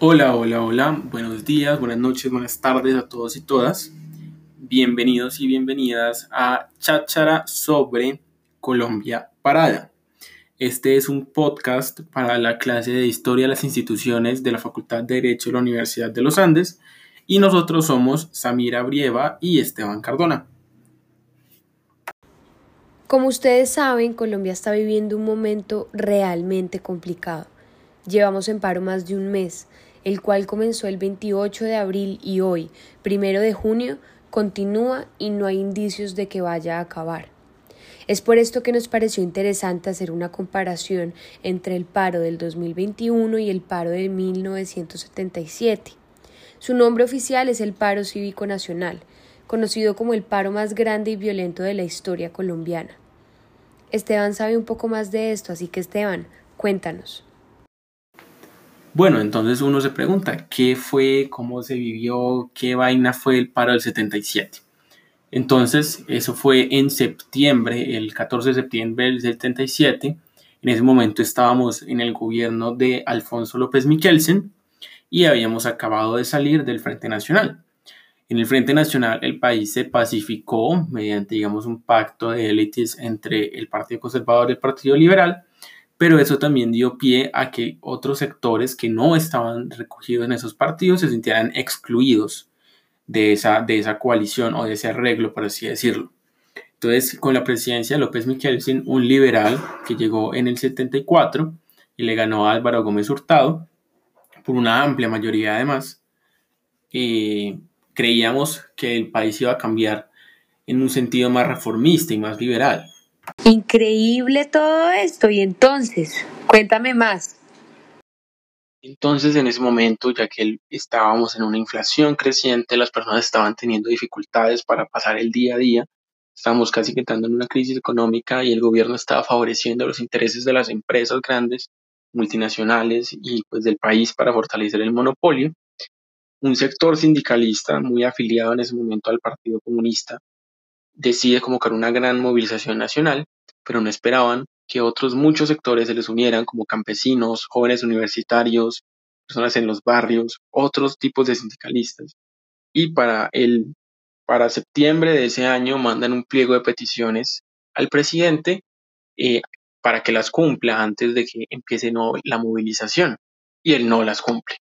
Hola, hola, hola, buenos días, buenas noches, buenas tardes a todos y todas. Bienvenidos y bienvenidas a Cháchara sobre Colombia Parada. Este es un podcast para la clase de Historia de las Instituciones de la Facultad de Derecho de la Universidad de los Andes y nosotros somos Samira Brieva y Esteban Cardona. Como ustedes saben, Colombia está viviendo un momento realmente complicado. Llevamos en paro más de un mes, el cual comenzó el 28 de abril y hoy, primero de junio, continúa y no hay indicios de que vaya a acabar. Es por esto que nos pareció interesante hacer una comparación entre el paro del 2021 y el paro de 1977. Su nombre oficial es el paro cívico nacional, conocido como el paro más grande y violento de la historia colombiana. Esteban sabe un poco más de esto, así que Esteban, cuéntanos. Bueno, entonces uno se pregunta, ¿qué fue, cómo se vivió, qué vaina fue el paro del 77? Entonces, eso fue en septiembre, el 14 de septiembre del 77. En ese momento estábamos en el gobierno de Alfonso López Michelsen y habíamos acabado de salir del Frente Nacional. En el Frente Nacional el país se pacificó mediante, digamos, un pacto de élites entre el Partido Conservador y el Partido Liberal, pero eso también dio pie a que otros sectores que no estaban recogidos en esos partidos se sintieran excluidos de esa, de esa coalición o de ese arreglo, por así decirlo. Entonces, con la presidencia de López Michelsen, un liberal que llegó en el 74 y le ganó a Álvaro Gómez Hurtado, por una amplia mayoría además, eh, creíamos que el país iba a cambiar en un sentido más reformista y más liberal. Increíble todo esto. Y entonces, cuéntame más. Entonces, en ese momento, ya que estábamos en una inflación creciente, las personas estaban teniendo dificultades para pasar el día a día, estábamos casi entrando en una crisis económica y el gobierno estaba favoreciendo los intereses de las empresas grandes, multinacionales y pues del país para fortalecer el monopolio un sector sindicalista muy afiliado en ese momento al Partido Comunista decide convocar una gran movilización nacional, pero no esperaban que otros muchos sectores se les unieran, como campesinos, jóvenes universitarios, personas en los barrios, otros tipos de sindicalistas. Y para, el, para septiembre de ese año mandan un pliego de peticiones al presidente eh, para que las cumpla antes de que empiece la movilización. Y él no las cumple.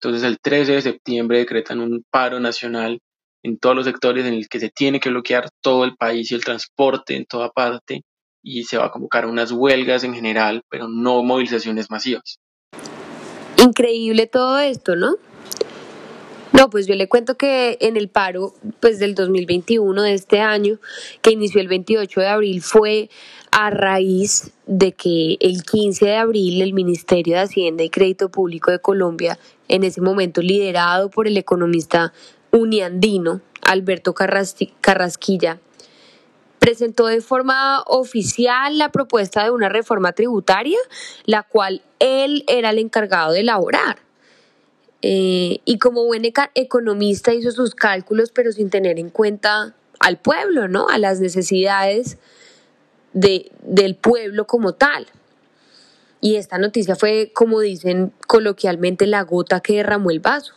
Entonces el 13 de septiembre decretan un paro nacional en todos los sectores en el que se tiene que bloquear todo el país y el transporte en toda parte y se va a convocar unas huelgas en general, pero no movilizaciones masivas. Increíble todo esto, ¿no? No, pues yo le cuento que en el paro pues del 2021 de este año, que inició el 28 de abril, fue a raíz de que el 15 de abril el Ministerio de Hacienda y Crédito Público de Colombia, en ese momento liderado por el economista uniandino Alberto Carrasquilla, presentó de forma oficial la propuesta de una reforma tributaria, la cual él era el encargado de elaborar. Eh, y como buen economista hizo sus cálculos, pero sin tener en cuenta al pueblo, ¿no? A las necesidades de, del pueblo como tal. Y esta noticia fue, como dicen coloquialmente, la gota que derramó el vaso.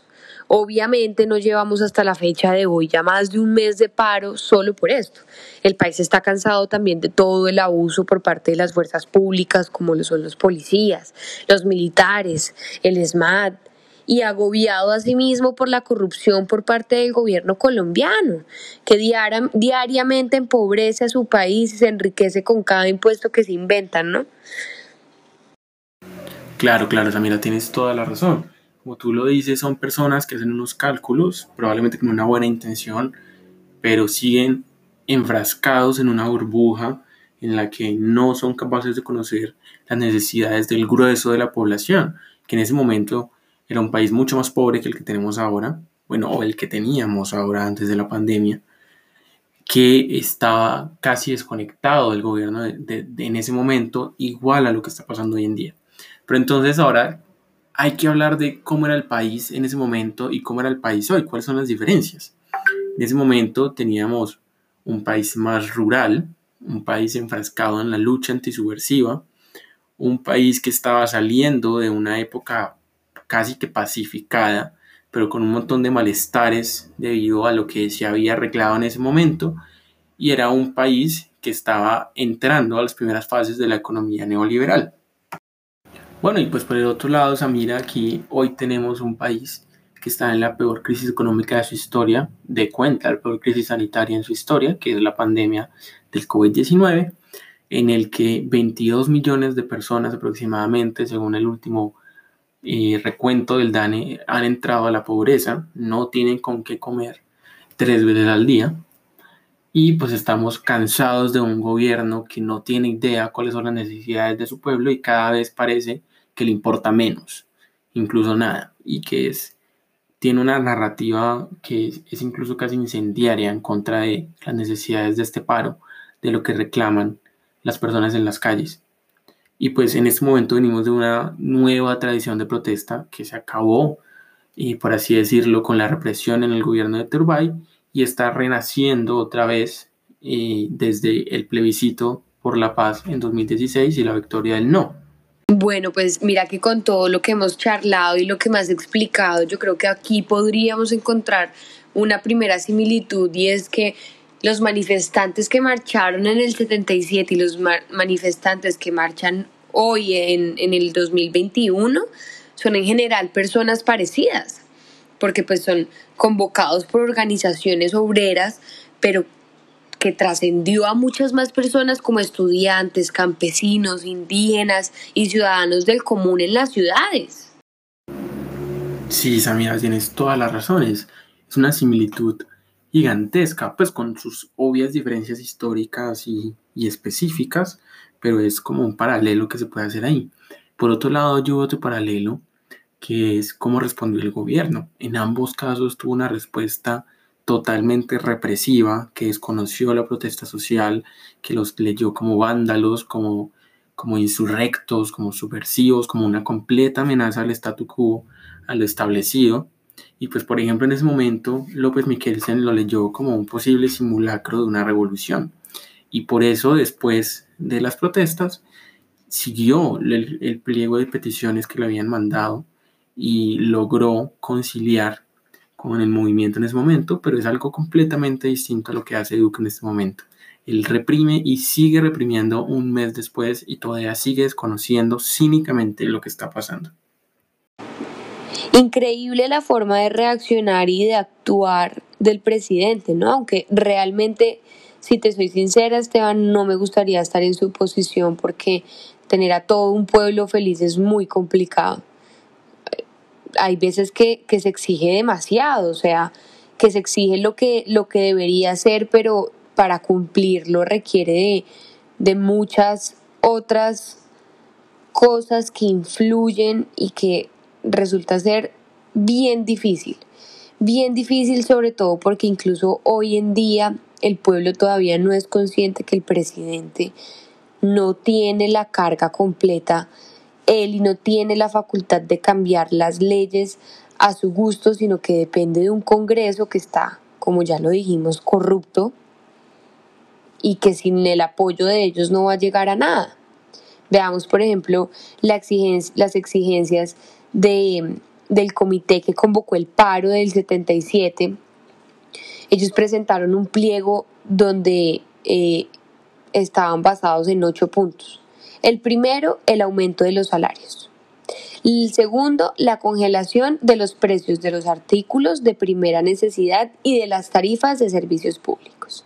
Obviamente no llevamos hasta la fecha de hoy ya más de un mes de paro solo por esto. El país está cansado también de todo el abuso por parte de las fuerzas públicas como lo son los policías, los militares, el SMAT, y agobiado asimismo por la corrupción por parte del gobierno colombiano, que diariamente empobrece a su país y se enriquece con cada impuesto que se inventan, ¿no? Claro, claro, Samira, tienes toda la razón. Como tú lo dices, son personas que hacen unos cálculos, probablemente con una buena intención, pero siguen enfrascados en una burbuja en la que no son capaces de conocer las necesidades del grueso de la población, que en ese momento era un país mucho más pobre que el que tenemos ahora, bueno, o el que teníamos ahora antes de la pandemia, que estaba casi desconectado del gobierno en ese momento, igual a lo que está pasando hoy en día. Pero entonces ahora hay que hablar de cómo era el país en ese momento y cómo era el país hoy, cuáles son las diferencias. En ese momento teníamos un país más rural, un país enfrascado en la lucha antisubversiva, un país que estaba saliendo de una época casi que pacificada, pero con un montón de malestares debido a lo que se había arreglado en ese momento, y era un país que estaba entrando a las primeras fases de la economía neoliberal. Bueno, y pues por el otro lado, Samira, aquí hoy tenemos un país que está en la peor crisis económica de su historia, de cuenta la peor crisis sanitaria en su historia, que es la pandemia del COVID-19, en el que 22 millones de personas aproximadamente, según el último eh, recuento del DANE, han entrado a la pobreza, no tienen con qué comer tres veces al día, y pues estamos cansados de un gobierno que no tiene idea cuáles son las necesidades de su pueblo y cada vez parece que le importa menos, incluso nada, y que es, tiene una narrativa que es, incluso casi incendiaria en contra de las necesidades de este paro, de lo que reclaman las personas en las calles. Y pues en este momento venimos de una nueva tradición de protesta que se acabó, y por así decirlo, con la represión en el gobierno de Turbay y está renaciendo otra vez eh, desde el plebiscito por la paz en 2016 y la victoria del no. Bueno, pues mira que con todo lo que hemos charlado y lo que me has explicado, yo creo que aquí podríamos encontrar una primera similitud y es que los manifestantes que marcharon en el 77 y los manifestantes que marchan hoy en, en el 2021 son en general personas parecidas porque pues son convocados por organizaciones obreras, pero que trascendió a muchas más personas como estudiantes, campesinos, indígenas y ciudadanos del común en las ciudades. Sí, Samira, tienes todas las razones. Es una similitud gigantesca, pues con sus obvias diferencias históricas y, específicas, pero es como un paralelo que se puede hacer ahí. Por otro lado, yo otro paralelo que es cómo respondió el gobierno. En ambos casos tuvo una respuesta totalmente represiva, que desconoció la protesta social, que los leyó como vándalos, como, como insurrectos, como subversivos, como una completa amenaza al statu quo, a lo establecido. Y pues, por ejemplo, en ese momento, López Miquelsen lo leyó como un posible simulacro de una revolución. Y por eso, después de las protestas, siguió el, el pliego de peticiones que le habían mandado y logró conciliar con el movimiento en ese momento, pero es algo completamente distinto a lo que hace Duque en este momento. Él reprime y sigue reprimiendo un mes después y todavía sigue desconociendo cínicamente lo que está pasando. Increíble la forma de reaccionar y de actuar del presidente, ¿no? Aunque realmente, si te soy sincera, Esteban, no me gustaría estar en su posición porque tener a todo un pueblo feliz es muy complicado hay veces que, se exige demasiado, o sea, que se exige lo que, lo que debería ser, pero para cumplirlo requiere de, de muchas otras cosas que influyen y que resulta ser bien difícil. Bien difícil sobre todo porque incluso hoy en día el pueblo todavía no es consciente que el presidente no tiene la carga completa él y no tiene la facultad de cambiar las leyes a su gusto, sino que depende de un Congreso que está, como ya lo dijimos, corrupto y que sin el apoyo de ellos no va a llegar a nada. Veamos, por ejemplo, la las exigencias de, del comité que convocó el paro del 77. Ellos presentaron un pliego donde eh, estaban basados en ocho puntos. El primero, el aumento de los salarios. El segundo, la congelación de los precios de los artículos de primera necesidad y de las tarifas de servicios públicos.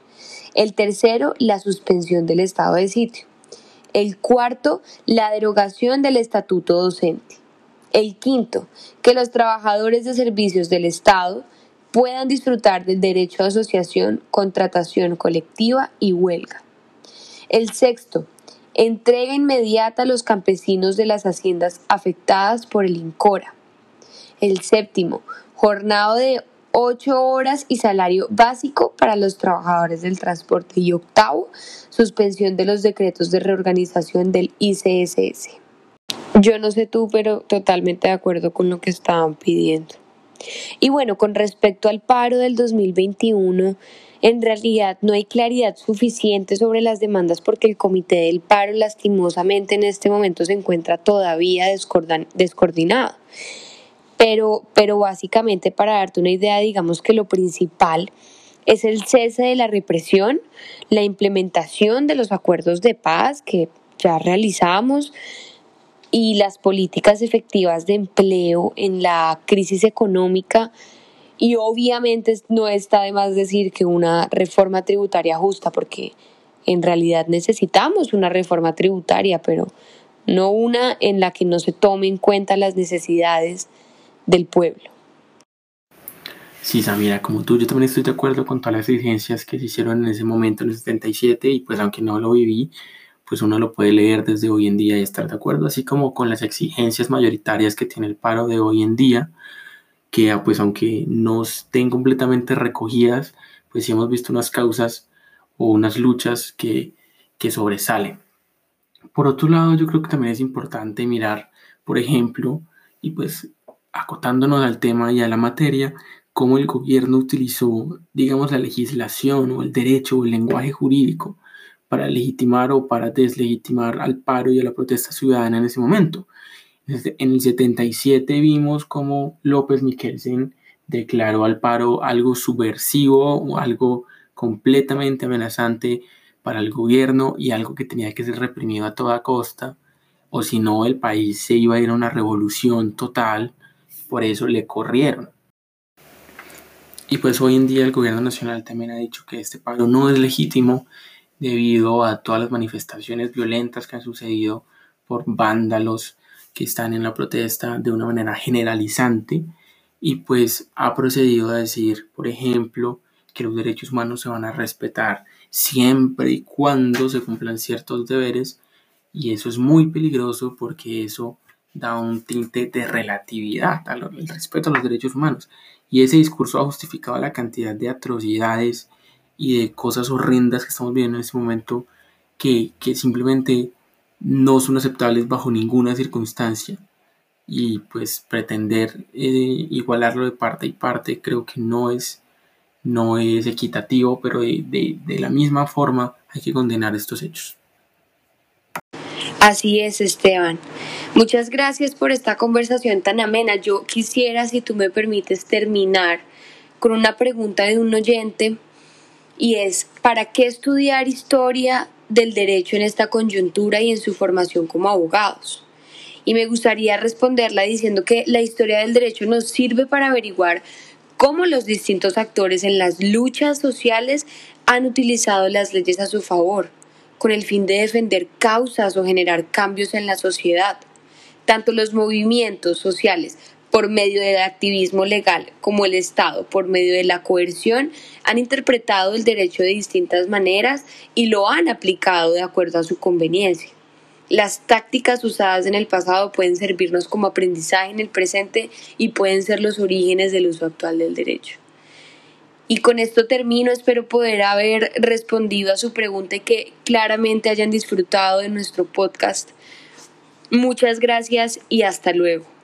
El tercero, la suspensión del estado de sitio. El cuarto, la derogación del estatuto docente. El quinto, que los trabajadores de servicios del Estado puedan disfrutar del derecho a asociación, contratación colectiva y huelga. El sexto, entrega inmediata a los campesinos de las haciendas afectadas por el INCORA. El séptimo, jornada de ocho horas y salario básico para los trabajadores del transporte. Y octavo, suspensión de los decretos de reorganización del ICSS. Yo no sé tú, pero totalmente de acuerdo con lo que estaban pidiendo. Y bueno, con respecto al paro del 2021, en realidad no hay claridad suficiente sobre las demandas porque el comité del paro lastimosamente en este momento se encuentra todavía descoordinado. pero, pero básicamente para darte una idea, digamos que lo principal es el cese de la represión, la implementación de los acuerdos de paz que ya realizamos y las políticas efectivas de empleo en la crisis económica y obviamente no está de más decir que una reforma tributaria justa porque en realidad necesitamos una reforma tributaria, pero no una en la que no se tomen en cuenta las necesidades del pueblo. Sí, Samira, como tú, yo también estoy de acuerdo con todas las exigencias que se hicieron en ese momento, en el 77, y pues aunque no lo viví, pues uno lo puede leer desde hoy en día y estar de acuerdo, así como con las exigencias mayoritarias que tiene el paro de hoy en día, que pues aunque no estén completamente recogidas, pues sí hemos visto unas causas o unas luchas que, que sobresalen. Por otro lado, yo creo que también es importante mirar, por ejemplo, y pues acotándonos al tema y a la materia, cómo el gobierno utilizó, digamos, la legislación o el derecho o el lenguaje jurídico para legitimar o para deslegitimar al paro y a la protesta ciudadana en ese momento. En el 77 vimos cómo López Miquelsen declaró al paro algo subversivo algo completamente amenazante para el gobierno y algo que tenía que ser reprimido a toda costa, o si no el país se iba a ir a una revolución total, por eso le corrieron. Y pues hoy en día el gobierno nacional también ha dicho que este paro no es legítimo debido a todas las manifestaciones violentas que han sucedido por vándalos que están en la protesta de una manera generalizante y pues ha procedido a decir, por ejemplo, que los derechos humanos se van a respetar siempre y cuando se cumplan ciertos deberes y eso es muy peligroso porque eso da un tinte de relatividad al respeto a los derechos humanos. Y ese discurso ha justificado la cantidad de atrocidades y de cosas horrendas que estamos viendo en este momento que, simplemente no son aceptables bajo ninguna circunstancia. Y pues pretender eh, igualarlo de parte y parte creo que no es, no es equitativo, pero de la misma forma hay que condenar estos hechos. Así es, Esteban. Muchas gracias por esta conversación tan amena. Yo quisiera, si tú me permites, terminar con una pregunta de un oyente y es, ¿para qué estudiar historia del derecho en esta coyuntura y en su formación como abogados? Y me gustaría responderla diciendo que la historia del derecho nos sirve para averiguar cómo los distintos actores en las luchas sociales han utilizado las leyes a su favor con el fin de defender causas o generar cambios en la sociedad. Tanto los movimientos sociales por medio del activismo legal como el Estado por medio de la coerción han interpretado el derecho de distintas maneras y lo han aplicado de acuerdo a su conveniencia. Las tácticas usadas en el pasado pueden servirnos como aprendizaje en el presente y pueden ser los orígenes del uso actual del derecho. Y con esto termino, espero poder haber respondido a su pregunta y que claramente hayan disfrutado de nuestro podcast. Muchas gracias y hasta luego.